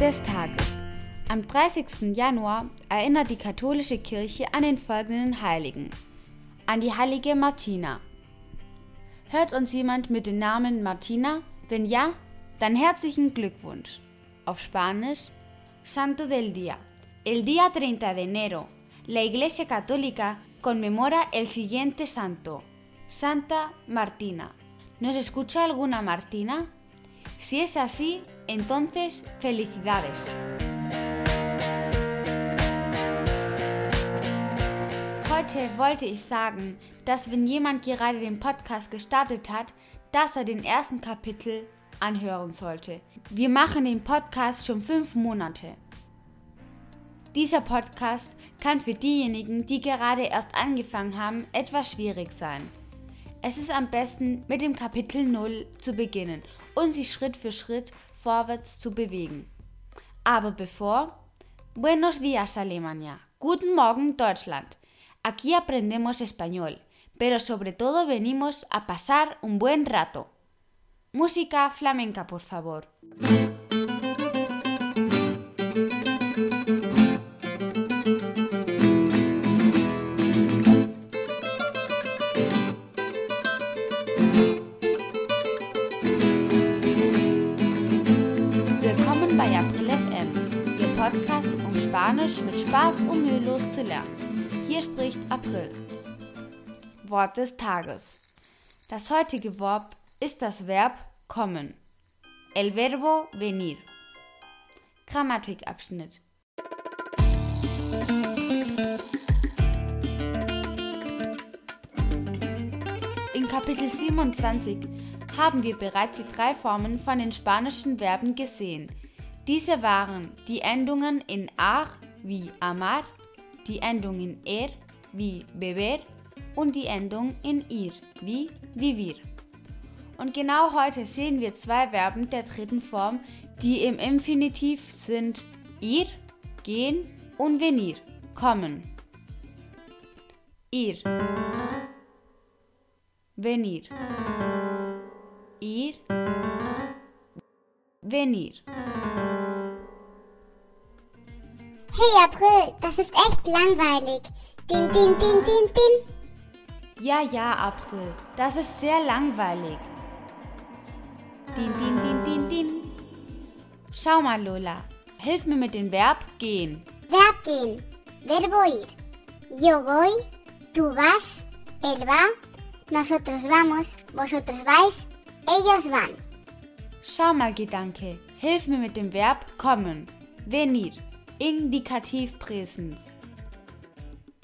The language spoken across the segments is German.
Des Tages. Am 30. Januar erinnert die katholische Kirche an den folgenden Heiligen. An die heilige Martina. Hört uns jemand mit dem Namen Martina? Wenn ja, dann herzlichen Glückwunsch. Auf Spanisch Santo del Día. El día 30 de enero, la Iglesia Católica conmemora el siguiente santo, Santa Martina. ¿Nos escucha alguna Martina? Si es así, entonces felicidades. Heute wollte ich sagen, dass wenn jemand gerade den Podcast gestartet hat, dass er den ersten Kapitel anhören sollte. Wir machen den Podcast schon fünf Monate. Dieser Podcast kann für diejenigen, die gerade erst angefangen haben, etwas schwierig sein. Es ist am besten, mit dem Kapitel 0 zu beginnen und sich Schritt für Schritt vorwärts zu bewegen. Aber bevor, Buenos días Alemania, Guten Morgen Deutschland. Aquí aprendemos español, pero sobre todo venimos a pasar un buen rato. Música flamenca, por favor. Spanisch mit Spaß und mühelos zu lernen. Hier spricht April. Wort des Tages. Das heutige Wort ist das Verb kommen. El verbo venir. Grammatikabschnitt. In Kapitel 27 haben wir bereits die drei Formen von den spanischen Verben gesehen. Diese waren die Endungen in ar wie amar, die Endung in er wie beber und die Endung in ir wie vivir. Und genau heute sehen wir zwei Verben der dritten Form, die im Infinitiv sind ir, gehen und venir, kommen. Ir. Venir. Ir. Venir. Hey April, das ist echt langweilig. Din, din, din, din, din. Ja, ja, April, das ist sehr langweilig. Din, din, din, din, din. Schau mal, Lola. Hilf mir mit dem Verb gehen. Verb gehen. Verbo ir. Yo voy, tú vas, él va, nosotros vamos, vosotros vais, ellos van. Schau mal, Gedanke. Hilf mir mit dem Verb kommen. Venir. Indikativ Präsens.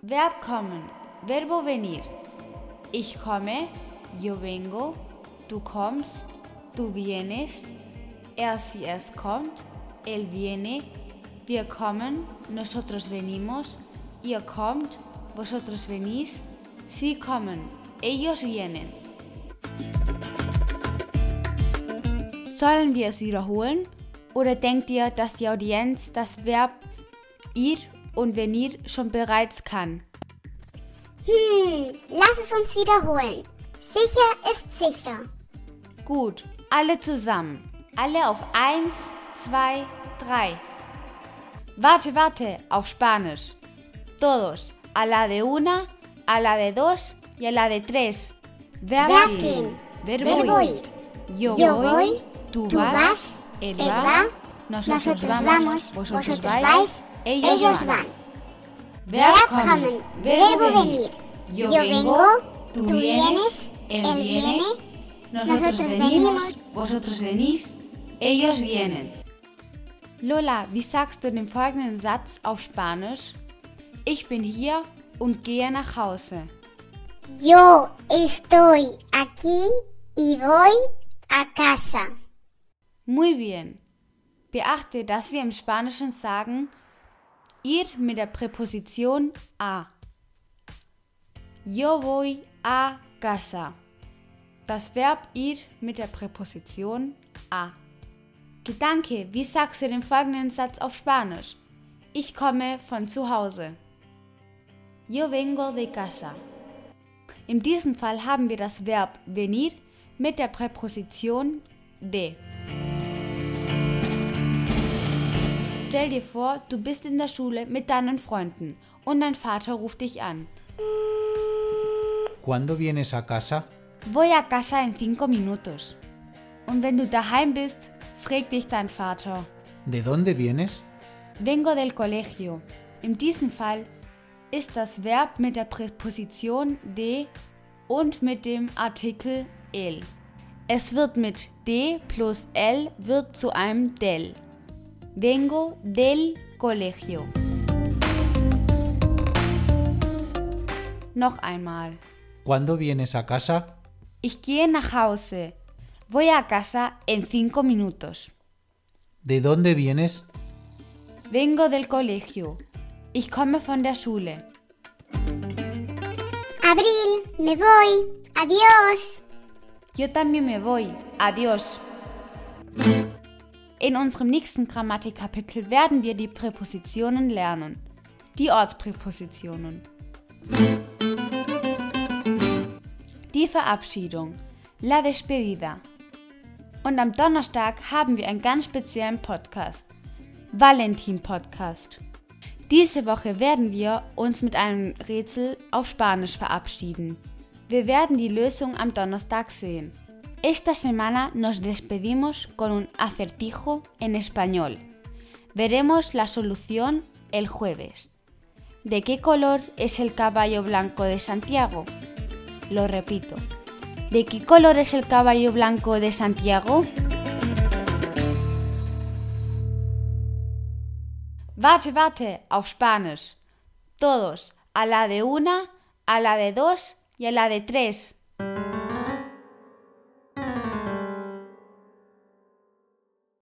Verb kommen. Verbo venir. Ich komme. Yo vengo. Du kommst. Du vienes. Er sie es kommt. Él viene. Wir kommen. Nosotros venimos. Ihr kommt. Vosotros venís. Sie kommen. Ellos vienen. Sollen wir es wiederholen? Oder denkt ihr, dass die Audienz das Verb ir und venir schon bereits kann? Hm, lass es uns wiederholen. Sicher ist sicher. Gut, alle zusammen. Alle auf 1, 2, 3. Warte, warte, auf Spanisch. Todos, a la de una, a la de dos y a la de tres. Verb Verb gehen. gehen. Verbo Verbo ir. ir. Yo, Yo voy, tú, vas, él él va, va, nosotros, nosotros vamos, vamos, vosotros, vosotros vais, vais, ellos, ellos van. kommen. kommen. Verbo venir. Yo, vengo, tú vienes, él viene, viene, nosotros nosotros venimos, venimos, vosotros venís, ellos vienen. Lola, wie sagst du den folgenden Satz auf Spanisch? Ich bin hier und gehe nach Hause. Yo estoy aquí y voy a casa. Muy bien. Beachte, dass wir im Spanischen sagen ir mit der Präposition a. Yo voy a casa. Das Verb ir mit der Präposition a. Gedanke, wie sagst du den folgenden Satz auf Spanisch? Ich komme von zu Hause. Yo vengo de casa. In diesem Fall haben wir das Verb venir mit der Präposition de. Stell dir vor, du bist in der Schule mit deinen Freunden und dein Vater ruft dich an. ¿Cuándo vienes a casa? Voy a casa en cinco minutos. Und wenn du daheim bist, fragt dich dein Vater. ¿De dónde vienes? Vengo del colegio. In diesem Fall ist das Verb mit der Präposition de und mit dem Artikel el. Es wird mit de plus el wird zu einem del. Vengo del colegio. Noch einmal. ¿Cuándo vienes a casa? Ich gehe nach Hause. Voy a casa en cinco minutos. ¿De dónde vienes? Vengo del colegio. Ich komme von der Schule. Abril, me voy. Adiós. Yo también me voy. Adiós. In unserem nächsten Grammatikkapitel werden wir die Präpositionen lernen. Die Ortspräpositionen. Die Verabschiedung. La despedida. Und am Donnerstag haben wir einen ganz speziellen Podcast. Valentin Podcast. Diese Woche werden wir uns mit einem Rätsel auf Spanisch verabschieden. Wir werden die Lösung am Donnerstag sehen. Esta semana nos despedimos con un acertijo en español. Veremos la solución el jueves. ¿De qué color es el caballo blanco de Santiago? Lo repito. ¿De qué color es el caballo blanco de Santiago? Warte, warte, auf Spanisch. Todos, a la de una, a la de dos y a la de tres.